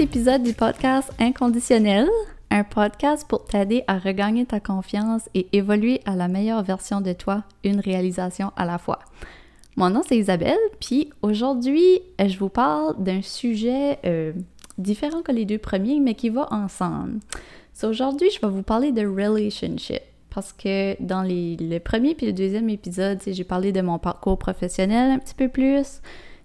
épisode du podcast Inconditionnel, un podcast pour t'aider à regagner ta confiance et évoluer à la meilleure version de toi, une réalisation à la fois. Mon nom c'est Isabelle, puis aujourd'hui je vous parle d'un sujet euh, différent que les deux premiers, mais qui va ensemble. So, aujourd'hui je vais vous parler de relationship parce que dans le premier puis le deuxième épisode, j'ai parlé de mon parcours professionnel un petit peu plus,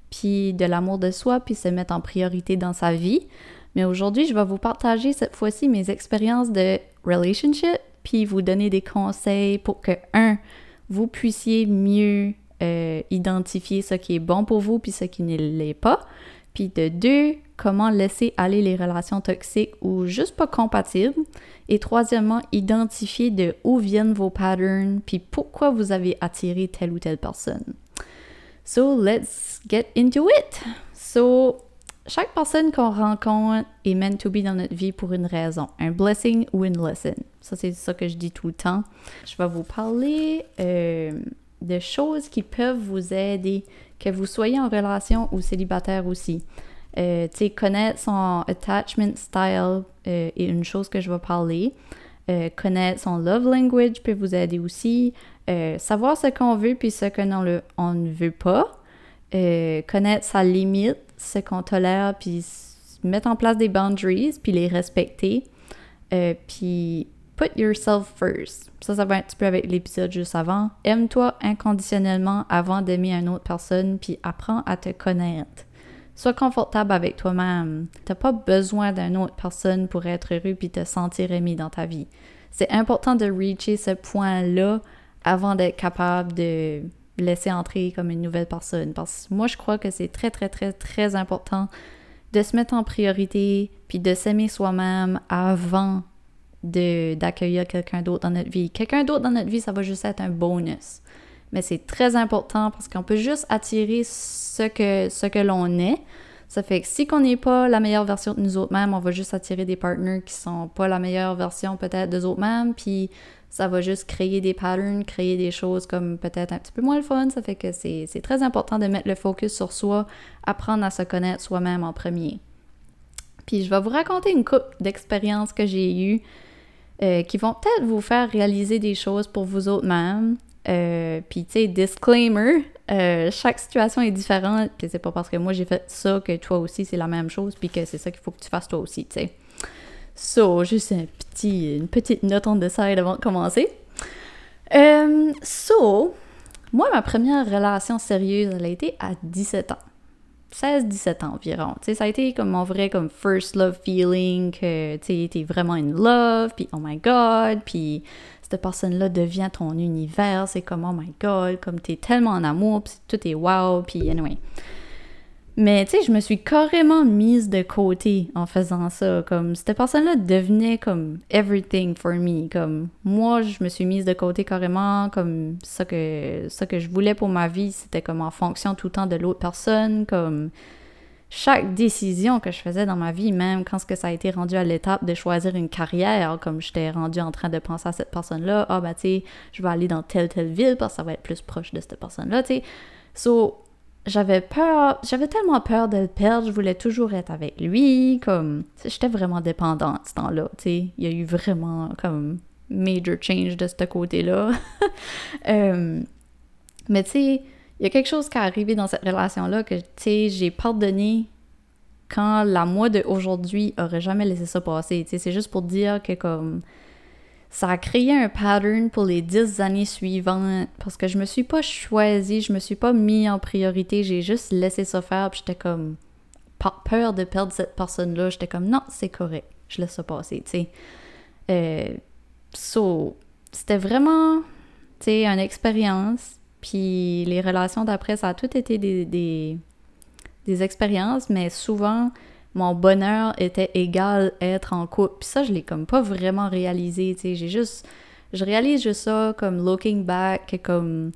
puis de l'amour de soi, puis se mettre en priorité dans sa vie. Mais aujourd'hui, je vais vous partager cette fois-ci mes expériences de relationship, puis vous donner des conseils pour que, un, vous puissiez mieux euh, identifier ce qui est bon pour vous, puis ce qui ne l'est pas. Puis de deux, comment laisser aller les relations toxiques ou juste pas compatibles. Et troisièmement, identifier de où viennent vos patterns, puis pourquoi vous avez attiré telle ou telle personne. So, let's get into it. So, chaque personne qu'on rencontre est meant to be dans notre vie pour une raison, un blessing ou une lesson. Ça, c'est ça que je dis tout le temps. Je vais vous parler euh, de choses qui peuvent vous aider, que vous soyez en relation ou célibataire aussi. Euh, tu sais, connaître son attachment style euh, est une chose que je vais parler. Connaître son love language peut vous aider aussi. Euh, savoir ce qu'on veut puis ce que ne veut pas. Euh, connaître sa limite, ce qu'on tolère, puis mettre en place des boundaries, puis les respecter. puis put yourself first. Ça, ça va un petit peu avec l'épisode juste avant. Aime-toi inconditionnellement avant d'aimer une autre personne, puis apprends à te connaître. Sois confortable avec toi-même. T'as pas besoin d'une autre personne pour être heureux puis te sentir aimé dans ta vie. C'est important de reacher ce point-là avant d'être capable de laisser entrer comme une nouvelle personne. Parce que moi, je crois que c'est très, très, très, très important de se mettre en priorité puis de s'aimer soi-même avant d'accueillir quelqu'un d'autre dans notre vie. Quelqu'un d'autre dans notre vie, ça va juste être un bonus. Mais c'est très important parce qu'on peut juste attirer ce que, ce que l'on est. Ça fait que si on n'est pas la meilleure version de nous autres mêmes, on va juste attirer des partenaires qui sont pas la meilleure version peut-être de nous autres mêmes, puis ça va juste créer des patterns, créer des choses comme peut-être un petit peu moins le fun. Ça fait que c'est très important de mettre le focus sur soi, apprendre à se connaître soi-même en premier. Puis je vais vous raconter une couple d'expériences que j'ai eues euh, qui vont peut-être vous faire réaliser des choses pour vous autres mêmes. Euh, puis tu sais, disclaimer, euh, chaque situation est différente, puis c'est pas parce que moi j'ai fait ça que toi aussi c'est la même chose, puis que c'est ça qu'il faut que tu fasses toi aussi, tu sais. So, juste une petite note the side avant de commencer. Euh, so, moi, ma première relation sérieuse, elle a été à 17 ans. 16-17 ans environ. Tu sais, ça a été comme mon vrai comme first love feeling, que t'es vraiment in love, puis oh my god, puis cette personne-là devient ton univers, c'est comme oh my god, comme t'es tellement en amour, puis tout est wow, puis anyway. Mais tu sais, je me suis carrément mise de côté en faisant ça. Comme cette personne-là devenait comme everything for me. Comme moi, je me suis mise de côté carrément. Comme ça que, ça que je voulais pour ma vie, c'était comme en fonction tout le temps de l'autre personne. Comme chaque décision que je faisais dans ma vie, même quand ce que ça a été rendu à l'étape de choisir une carrière, comme j'étais rendue en train de penser à cette personne-là, ah bah ben, tu sais, je vais aller dans telle telle ville parce que ça va être plus proche de cette personne-là, tu sais. So, j'avais peur, j'avais tellement peur de le perdre, je voulais toujours être avec lui, comme, j'étais vraiment dépendante ce temps-là, tu sais, il y a eu vraiment, comme, major change de ce côté-là. Euh, mais tu sais, il y a quelque chose qui est arrivé dans cette relation-là que, tu sais, j'ai pardonné quand la moi d'aujourd'hui aurait jamais laissé ça passer, tu sais, c'est juste pour dire que, comme, ça a créé un pattern pour les dix années suivantes parce que je me suis pas choisie, je me suis pas mis en priorité, j'ai juste laissé ça faire, puis j'étais comme par peur de perdre cette personne-là, j'étais comme non, c'est correct, je laisse ça passer, tu sais. Euh, so, c'était vraiment, tu sais, une expérience, puis les relations d'après, ça a tout été des, des, des expériences, mais souvent, mon bonheur était égal à être en couple. Puis ça, je l'ai comme pas vraiment réalisé. J'ai juste... Je réalise juste ça comme looking back, comme...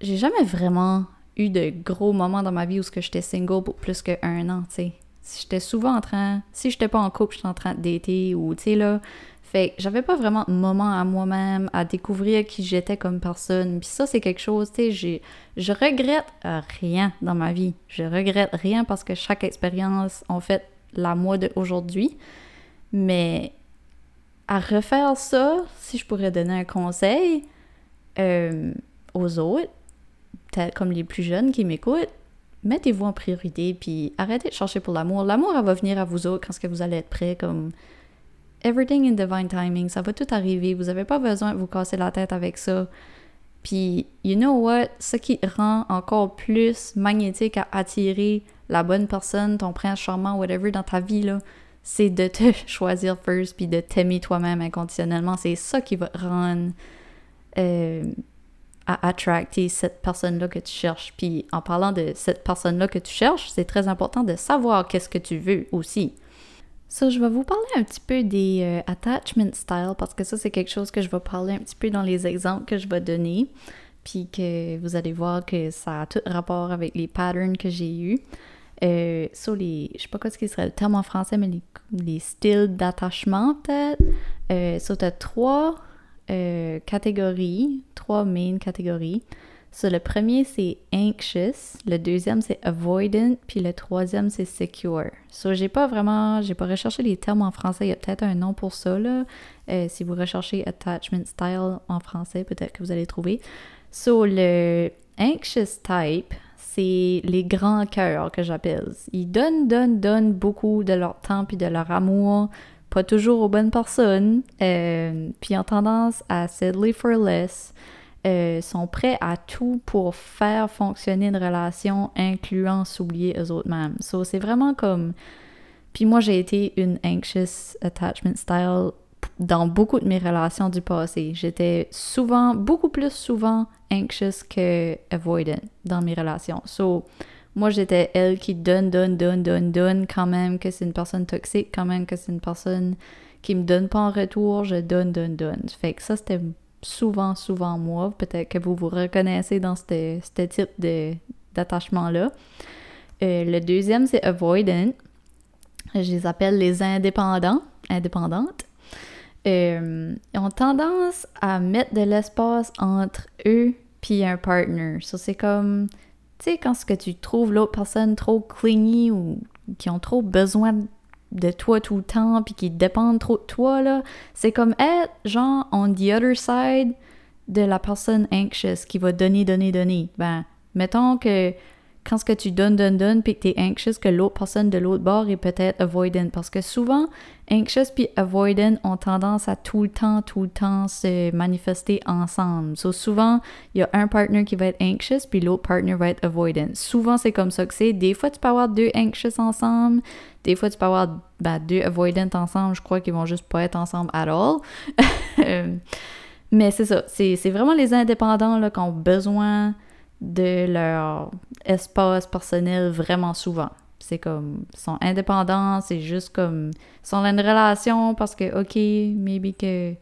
J'ai jamais vraiment eu de gros moments dans ma vie où j'étais single pour plus qu'un an, tu sais. J'étais souvent en train... Si j'étais pas en couple, j'étais en train de dater ou, tu là... Fait que j'avais pas vraiment de moment à moi-même, à découvrir qui j'étais comme personne. Puis ça, c'est quelque chose, tu sais, je regrette rien dans ma vie. Je regrette rien parce que chaque expérience, en fait, la moi d'aujourd'hui. Mais à refaire ça, si je pourrais donner un conseil euh, aux autres, comme les plus jeunes qui m'écoutent, mettez-vous en priorité, puis arrêtez de chercher pour l'amour. L'amour, elle va venir à vous autres quand vous allez être prêt, comme everything in divine timing, ça va tout arriver. Vous n'avez pas besoin de vous casser la tête avec ça. Puis, you know what? Ce qui rend encore plus magnétique à attirer la bonne personne, ton prince charmant, whatever, dans ta vie, là, c'est de te choisir first, puis de t'aimer toi-même inconditionnellement. C'est ça qui va rendre euh, à attracter cette personne-là que tu cherches. Puis en parlant de cette personne-là que tu cherches, c'est très important de savoir qu'est-ce que tu veux aussi. Ça, je vais vous parler un petit peu des euh, attachment styles parce que ça, c'est quelque chose que je vais parler un petit peu dans les exemples que je vais donner. Puis que vous allez voir que ça a tout rapport avec les patterns que j'ai eus. Euh, sur les, je sais pas quoi ce qui serait le terme en français, mais les, styles d'attachement peut-être. Euh, tu as trois euh, catégories, trois main catégories. So, le premier, c'est anxious, le deuxième, c'est avoidant, puis le troisième, c'est secure. So, j'ai pas vraiment, j'ai pas recherché les termes en français, il y a peut-être un nom pour ça, là. Euh, si vous recherchez attachment style en français, peut-être que vous allez trouver. So, le anxious type, c'est les grands cœurs que j'appelle. Ils donnent, donnent, donnent beaucoup de leur temps puis de leur amour pas toujours aux bonnes personnes, euh, puis ont tendance à settle for less, euh, sont prêts à tout pour faire fonctionner une relation, incluant s'oublier eux autres mêmes. So, c'est vraiment comme. Puis moi, j'ai été une anxious attachment style dans beaucoup de mes relations du passé. J'étais souvent, beaucoup plus souvent anxious que avoidant dans mes relations. So, moi, j'étais elle qui donne, donne, donne, donne, donne, quand même que c'est une personne toxique, quand même que c'est une personne qui me donne pas en retour, je donne, donne, donne. Fait que ça, c'était souvent, souvent moi. Peut-être que vous vous reconnaissez dans ce, type d'attachement-là. Euh, le deuxième, c'est avoidant. Je les appelle les indépendants, indépendantes. Euh, ils ont tendance à mettre de l'espace entre eux puis un partner. Ça, c'est comme tu sais, quand ce que tu trouves l'autre personne trop clingy ou qui ont trop besoin de toi tout le temps puis qui dépendent trop de toi, là, c'est comme être genre on the other side de la personne anxious qui va donner, donner, donner. Ben, mettons que quand ce que tu donnes, donnes, donnes, puis que tu es anxious, que l'autre personne de l'autre bord est peut-être avoidant. Parce que souvent, anxious puis avoidant ont tendance à tout le temps, tout le temps se manifester ensemble. So, souvent, il y a un partner qui va être anxious, puis l'autre partner va être avoidant. Souvent, c'est comme ça que c'est. Des fois, tu peux avoir deux anxious ensemble. Des fois, tu peux avoir ben, deux avoidant ensemble. Je crois qu'ils vont juste pas être ensemble at all. Mais c'est ça. C'est vraiment les indépendants qui ont besoin de leur espace personnel vraiment souvent. C'est comme, ils sont indépendants, c'est juste comme, ils sont dans une relation parce que, ok, maybe que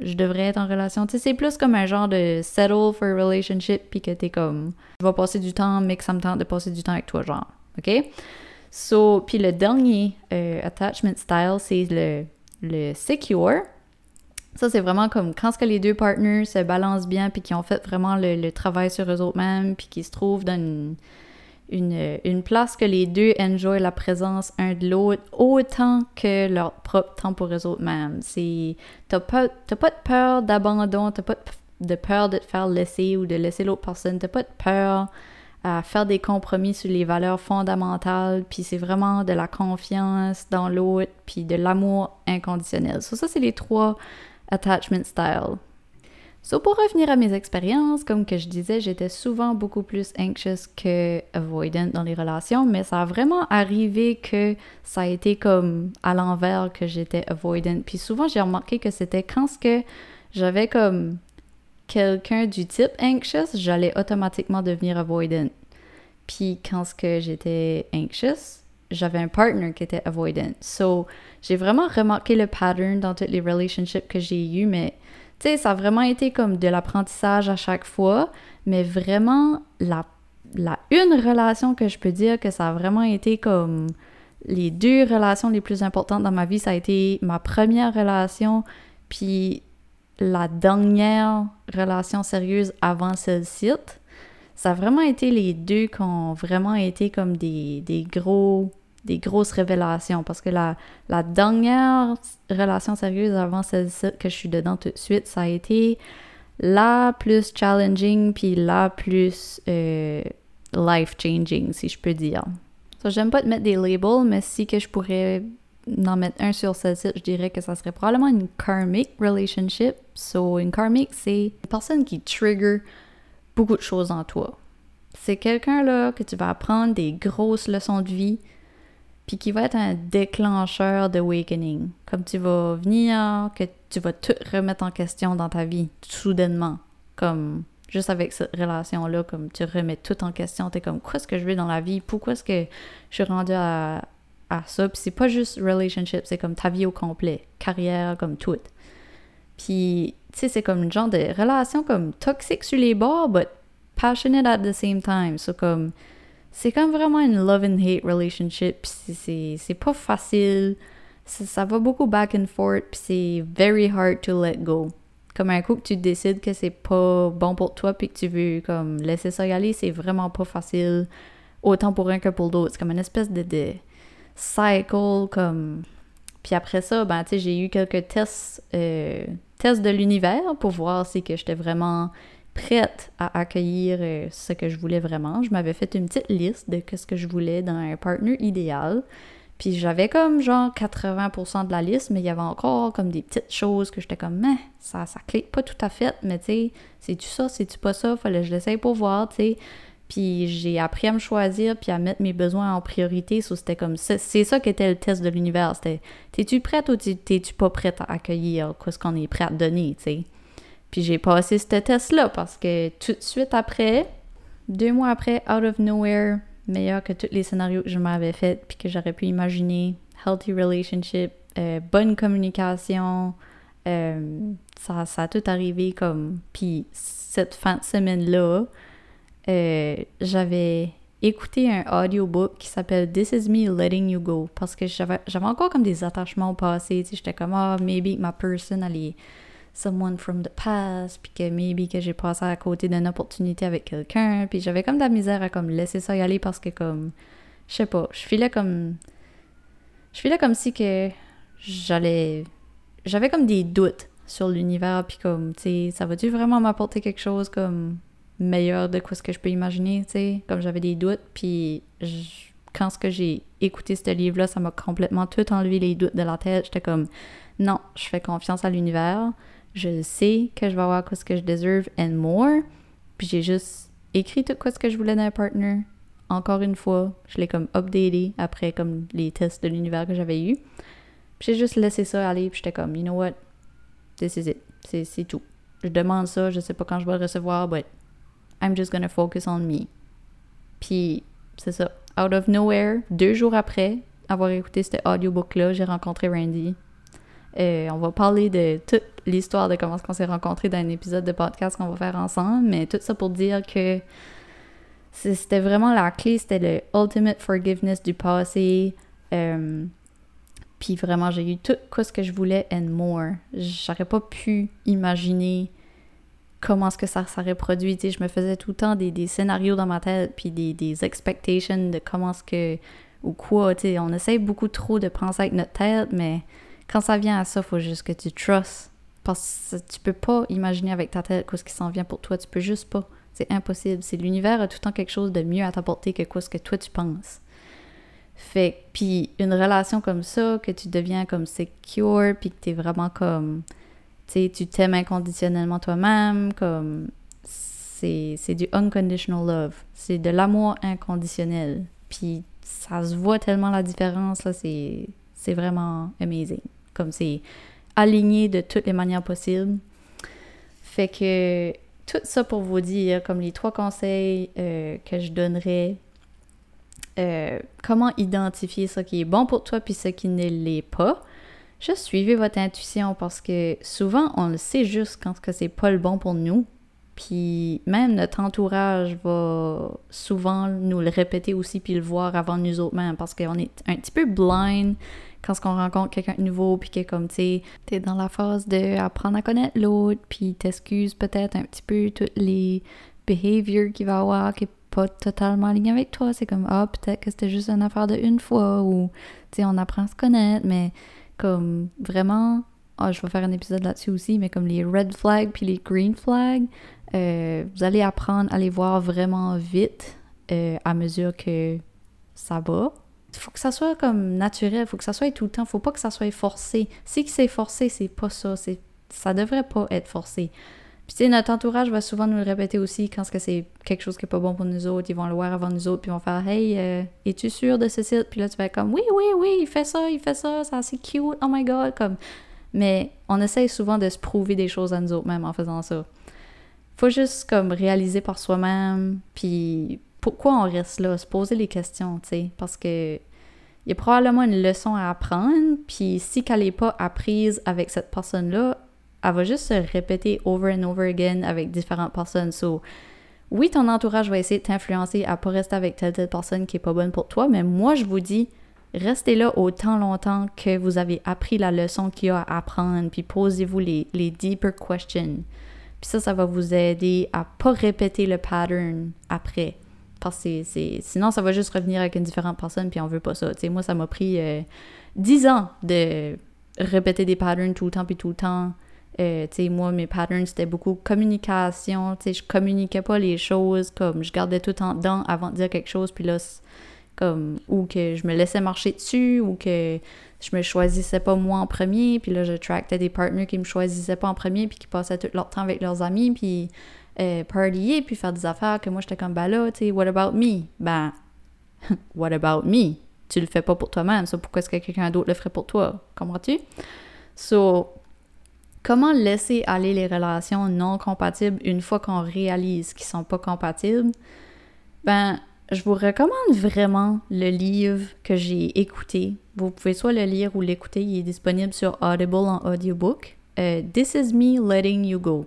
je devrais être en relation. Tu sais, c'est plus comme un genre de settle for a relationship, puis que t'es comme, je vais passer du temps, mais que ça me tente de passer du temps avec toi, genre. OK? So, puis le dernier euh, attachment style, c'est le, le secure. Ça, c'est vraiment comme quand ce que les deux partners se balancent bien, puis qui ont fait vraiment le, travail sur eux mêmes, puis qui se trouvent dans une, une, place que les deux enjoy la présence un de l'autre autant que leur propre temps pour eux mêmes. C'est, t'as pas, pas de peur d'abandon, t'as pas de peur de te faire laisser ou de laisser l'autre personne, t'as pas de peur à faire des compromis sur les valeurs fondamentales, puis c'est vraiment de la confiance dans l'autre, puis de l'amour inconditionnel. So, ça, c'est les trois attachment style. So, pour revenir à mes expériences, comme que je disais, j'étais souvent beaucoup plus anxious que avoidant dans les relations, mais ça a vraiment arrivé que ça a été comme à l'envers que j'étais avoidant. Puis souvent, j'ai remarqué que c'était quand ce que j'avais comme quelqu'un du type anxious, j'allais automatiquement devenir avoidant. Puis quand ce que j'étais anxious, j'avais un partner qui était avoidant. So, j'ai vraiment remarqué le pattern dans toutes les relationships que j'ai eues, mais tu sais, ça a vraiment été comme de l'apprentissage à chaque fois, mais vraiment, la, la une relation que je peux dire que ça a vraiment été comme les deux relations les plus importantes dans ma vie, ça a été ma première relation, puis la dernière relation sérieuse avant celle-ci. Ça a vraiment été les deux qui ont vraiment été comme des, des gros des grosses révélations parce que la, la dernière relation sérieuse avant celle que je suis dedans tout de suite, ça a été la plus challenging puis la plus euh, life-changing, si je peux dire. So, j'aime pas te mettre des labels, mais si que je pourrais en mettre un sur celle-ci, je dirais que ça serait probablement une karmic relationship. So, une karmic, c'est une personne qui trigger beaucoup de choses en toi. C'est quelqu'un là que tu vas apprendre des grosses leçons de vie, puis qui va être un déclencheur d'awakening. Comme tu vas venir, que tu vas tout remettre en question dans ta vie, soudainement. Comme juste avec cette relation-là, comme tu remets tout en question, t'es comme, quoi est-ce que je veux dans la vie? Pourquoi est-ce que je suis rendue à, à ça? Puis c'est pas juste relationship, c'est comme ta vie au complet, carrière, comme tout. Puis, tu sais, c'est comme une genre de relation comme toxique sur les bords, but passionate at the same time. So, comme, c'est comme vraiment une love and hate relationship. C'est pas facile. Ça, va beaucoup back and forth. C'est very hard to let go. Comme un coup que tu décides que c'est pas bon pour toi puis que tu veux comme laisser ça y aller, c'est vraiment pas facile. Autant pour un que pour l'autre. C'est comme une espèce de, de cycle comme. Puis après ça, ben tu sais, j'ai eu quelques tests, euh, de l'univers pour voir si que j'étais vraiment prête à accueillir euh, ce que je voulais vraiment. Je m'avais fait une petite liste de ce que je voulais dans un partner idéal. Puis j'avais comme genre 80% de la liste, mais il y avait encore comme des petites choses que j'étais comme, mais ça, ça clique pas tout à fait, mais tu sais, c'est-tu ça, c'est-tu pas ça, fallait que je l'essaye pour voir, tu sais. Puis j'ai appris à me choisir, puis à mettre mes besoins en priorité. So, c'était comme ça. C'est ça qu'était le test de l'univers. C'était, t'es-tu prête ou t'es-tu pas prête à accueillir ce qu'on est prêt à te donner, tu sais? Puis j'ai passé ce test-là parce que tout de suite après, deux mois après, out of nowhere, meilleur que tous les scénarios que je m'avais fait puis que j'aurais pu imaginer, healthy relationship, euh, bonne communication, euh, ça, ça a tout arrivé comme. Puis cette fin de semaine-là, euh, j'avais écouté un audiobook qui s'appelle This Is Me Letting You Go parce que j'avais encore comme des attachements au passé. J'étais comme, ah, maybe ma person, est someone from the past, puis que maybe que j'ai passé à côté d'une opportunité avec quelqu'un, puis j'avais comme de la misère à comme laisser ça y aller parce que comme, je sais pas, je filais comme, je filais comme si que j'allais, j'avais comme des doutes sur l'univers, puis comme, tu sais, ça va-tu vraiment m'apporter quelque chose comme meilleur de quoi ce que je peux imaginer, tu sais, comme j'avais des doutes, puis quand ce que j'ai écouté ce livre-là, ça m'a complètement tout enlevé les doutes de la tête, j'étais comme, non, je fais confiance à l'univers, je sais que je vais avoir quoi ce que je deserve and more. Puis j'ai juste écrit tout quoi ce que je voulais d'un partner. Encore une fois, je l'ai comme updaté après comme les tests de l'univers que j'avais eu. Puis j'ai juste laissé ça aller, puis j'étais comme, you know what, this is it. C'est tout. Je demande ça, je sais pas quand je vais le recevoir, but I'm just gonna focus on me. Puis c'est ça. Out of nowhere, deux jours après avoir écouté cet audiobook-là, j'ai rencontré Randy. Euh, on va parler de toute l'histoire de comment on s'est rencontrés dans un épisode de podcast qu'on va faire ensemble, mais tout ça pour dire que c'était vraiment la clé, c'était le ultimate forgiveness du passé. Euh, puis vraiment, j'ai eu tout ce que je voulais and more. J'aurais pas pu imaginer comment est-ce que ça s'aurait produit. je me faisais tout le temps des, scénarios dans ma tête, puis des, des expectations de comment est-ce que ou quoi. on essaie beaucoup trop de penser avec notre tête, mais quand ça vient à ça, faut juste que tu trust. Parce que tu peux pas imaginer avec ta tête quoi ce qui s'en vient pour toi. Tu peux juste pas. C'est impossible. C'est l'univers a tout le temps quelque chose de mieux à t'apporter que quoi ce que toi tu penses. Fait puis une relation comme ça, que tu deviens comme secure, puis que tu es vraiment comme, sais, tu t'aimes inconditionnellement toi-même, comme, c'est du unconditional love. C'est de l'amour inconditionnel. Puis ça se voit tellement la différence, là, c'est vraiment amazing. Comme c'est aligné de toutes les manières possibles. Fait que tout ça pour vous dire, comme les trois conseils euh, que je donnerais, euh, comment identifier ce qui est bon pour toi puis ce qui ne l'est pas. Juste suivez votre intuition parce que souvent on le sait juste quand c'est pas le bon pour nous. Puis même notre entourage va souvent nous le répéter aussi puis le voir avant nous autres mêmes parce qu'on est un petit peu blind quand on rencontre quelqu'un de nouveau, puis que comme, tu sais, t'es dans la phase de apprendre à connaître l'autre, puis t'excuses peut-être un petit peu toutes les behaviors qu'il va avoir, qui pas totalement aligné avec toi. C'est comme, ah, peut-être que c'était juste une affaire de une fois ou, tu sais, on apprend à se connaître, mais comme vraiment, ah, je vais faire un épisode là-dessus aussi, mais comme les red flags puis les green flags, euh, vous allez apprendre à les voir vraiment vite euh, à mesure que ça va. Faut que ça soit comme naturel, faut que ça soit tout le temps, faut pas que ça soit forcé. Si c'est forcé, c'est pas ça, c'est ça devrait pas être forcé. Puis, tu sais, notre entourage va souvent nous le répéter aussi quand c'est quelque chose qui est pas bon pour nous autres. Ils vont le voir avant nous autres, puis ils vont faire Hey, euh, es-tu sûr de ce site? Puis là, tu vas être comme Oui, oui, oui, il fait ça, il fait ça, c'est assez cute, oh my god. Comme... Mais on essaye souvent de se prouver des choses à nous autres même en faisant ça. Faut juste comme réaliser par soi-même, puis pourquoi on reste là, se poser les questions, tu sais, parce que il y a probablement une leçon à apprendre, puis si qu'elle n'est pas apprise avec cette personne-là, elle va juste se répéter over and over again avec différentes personnes. So, oui, ton entourage va essayer de t'influencer à pas rester avec telle telle personne qui est pas bonne pour toi, mais moi je vous dis, restez là autant longtemps que vous avez appris la leçon qu'il y a à apprendre, puis posez-vous les, les deeper questions. Puis ça, ça va vous aider à pas répéter le pattern après. Parce que c'est, sinon, ça va juste revenir avec une différente personne, puis on veut pas ça. sais, moi, ça m'a pris euh, 10 ans de répéter des patterns tout le temps, puis tout le temps. Euh, moi, mes patterns, c'était beaucoup communication. Tu sais, je communiquais pas les choses comme je gardais tout en dedans avant de dire quelque chose, puis là, comme, ou que je me laissais marcher dessus, ou que je me choisissais pas moi en premier, puis là, je tractais des partners qui me choisissaient pas en premier, puis qui passaient tout leur temps avec leurs amis, puis euh, partyer, puis faire des affaires que moi, j'étais comme, bah what about me? Ben, what about me? Tu le fais pas pour toi-même, ça, pourquoi est-ce que quelqu'un d'autre le ferait pour toi? Comprends-tu? So, comment laisser aller les relations non compatibles une fois qu'on réalise qu'ils sont pas compatibles? Ben, je vous recommande vraiment le livre que j'ai écouté. Vous pouvez soit le lire ou l'écouter, il est disponible sur Audible en audiobook. Euh, This is me letting you go.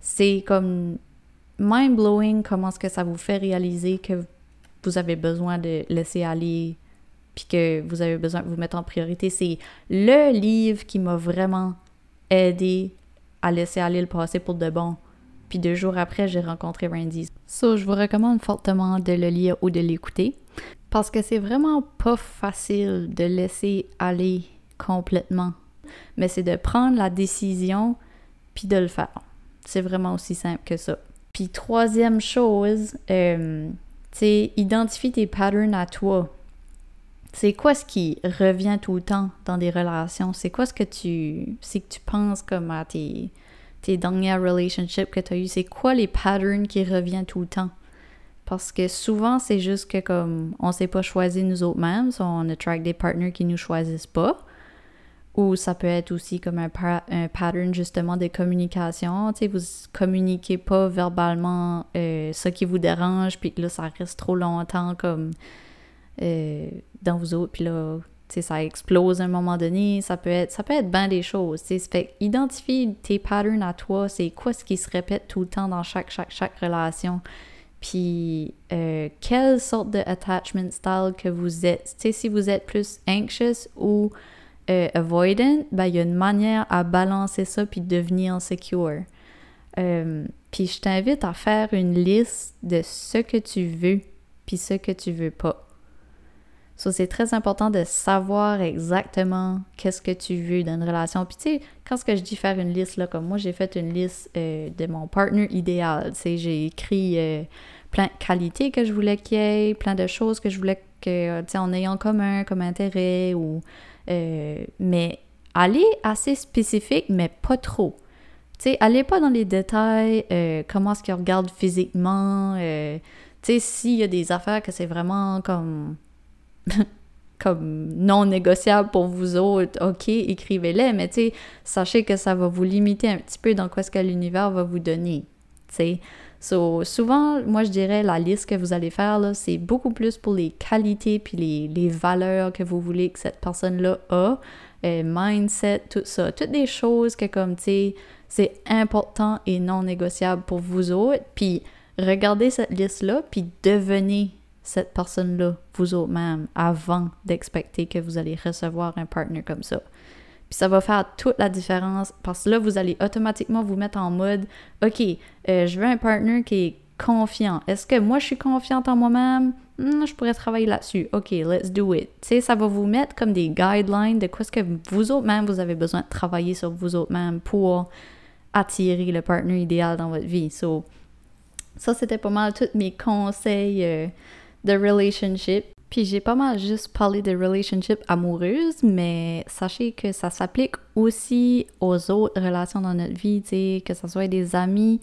C'est comme mind-blowing comment est-ce que ça vous fait réaliser que vous avez besoin de laisser aller puis que vous avez besoin de vous mettre en priorité. C'est le livre qui m'a vraiment aidé à laisser aller le passé pour de bon. Puis deux jours après, j'ai rencontré Randy. Ça, je vous recommande fortement de le lire ou de l'écouter parce que c'est vraiment pas facile de laisser aller complètement. Mais c'est de prendre la décision puis de le faire. C'est vraiment aussi simple que ça. Puis troisième chose, euh, c'est identifie tes patterns à toi. C'est quoi ce qui revient tout le temps dans des relations? C'est quoi ce que tu. C'est que tu penses comme à tes, tes dernières relationships que tu as eues? C'est quoi les patterns qui reviennent tout le temps? Parce que souvent, c'est juste que comme on s'est pas choisi nous autres mêmes, on attract des partners qui nous choisissent pas. Ou ça peut être aussi comme un, un pattern justement de communication. Tu sais, vous communiquez pas verbalement euh, ce qui vous dérange, puis là, ça reste trop longtemps comme euh, dans vous autres, puis là, ça explose à un moment donné, ça peut être, ça peut être bien des choses. T'sais. Fait identifie tes patterns à toi, c'est quoi ce qui se répète tout le temps dans chaque, chaque, chaque relation? Puis, euh, quelle sorte de attachment style que vous êtes? sais, si vous êtes plus anxious ou euh, avoidant, ben, il y a une manière à balancer ça puis devenir secure. Euh, puis, je t'invite à faire une liste de ce que tu veux puis ce que tu veux pas. C'est très important de savoir exactement qu'est-ce que tu veux dans une relation. Puis tu sais, quand ce que je dis faire une liste, là, comme moi, j'ai fait une liste euh, de mon partner idéal. Tu sais, j'ai écrit euh, plein de qualités que je voulais qu'il y ait, plein de choses que je voulais que, tu sais, en ayant en commun comme intérêt ou... Euh, mais aller assez spécifique, mais pas trop. Tu sais, allez pas dans les détails, comment est-ce qu'il regarde physiquement, tu sais, s'il y a des affaires que c'est vraiment comme comme non négociable pour vous autres, ok, écrivez-les, mais tu sachez que ça va vous limiter un petit peu dans quoi ce que l'univers va vous donner, tu sais. So, souvent, moi, je dirais la liste que vous allez faire, c'est beaucoup plus pour les qualités puis les, les valeurs que vous voulez que cette personne-là a, euh, mindset, tout ça. Toutes des choses que, comme, tu sais, c'est important et non négociable pour vous autres. Puis, regardez cette liste-là, puis devenez cette personne-là, vous autres-même, avant d'expecter que vous allez recevoir un partner comme ça. Puis ça va faire toute la différence parce que là, vous allez automatiquement vous mettre en mode OK, euh, je veux un partner qui est confiant. Est-ce que moi, je suis confiante en moi-même? Hmm, je pourrais travailler là-dessus. OK, let's do it. Tu sais, ça va vous mettre comme des guidelines de quoi ce que vous autres même, vous avez besoin de travailler sur vous autres même pour attirer le partenaire idéal dans votre vie. So, ça, c'était pas mal tous mes conseils euh, de relationship. Puis j'ai pas mal juste parlé de relationship amoureuse, mais sachez que ça s'applique aussi aux autres relations dans notre vie, tu sais, que ce soit des amis,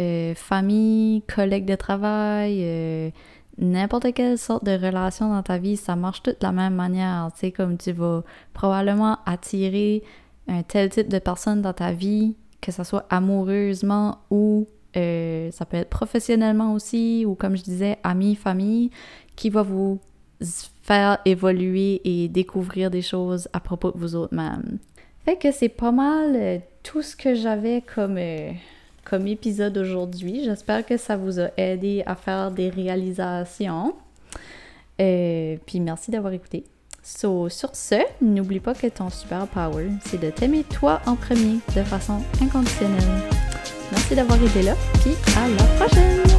euh, famille, collègues de travail, euh, n'importe quelle sorte de relation dans ta vie, ça marche de la même manière. Tu sais, comme tu vas probablement attirer un tel type de personne dans ta vie, que ce soit amoureusement ou euh, ça peut être professionnellement aussi, ou comme je disais, amis, famille, qui va vous faire évoluer et découvrir des choses à propos de vous autres même. Fait que c'est pas mal tout ce que j'avais comme comme épisode aujourd'hui. J'espère que ça vous a aidé à faire des réalisations. Euh, puis merci d'avoir écouté. So, sur ce, n'oublie pas que ton super power, c'est de t'aimer toi en premier de façon inconditionnelle. Merci d'avoir été là, puis à la prochaine!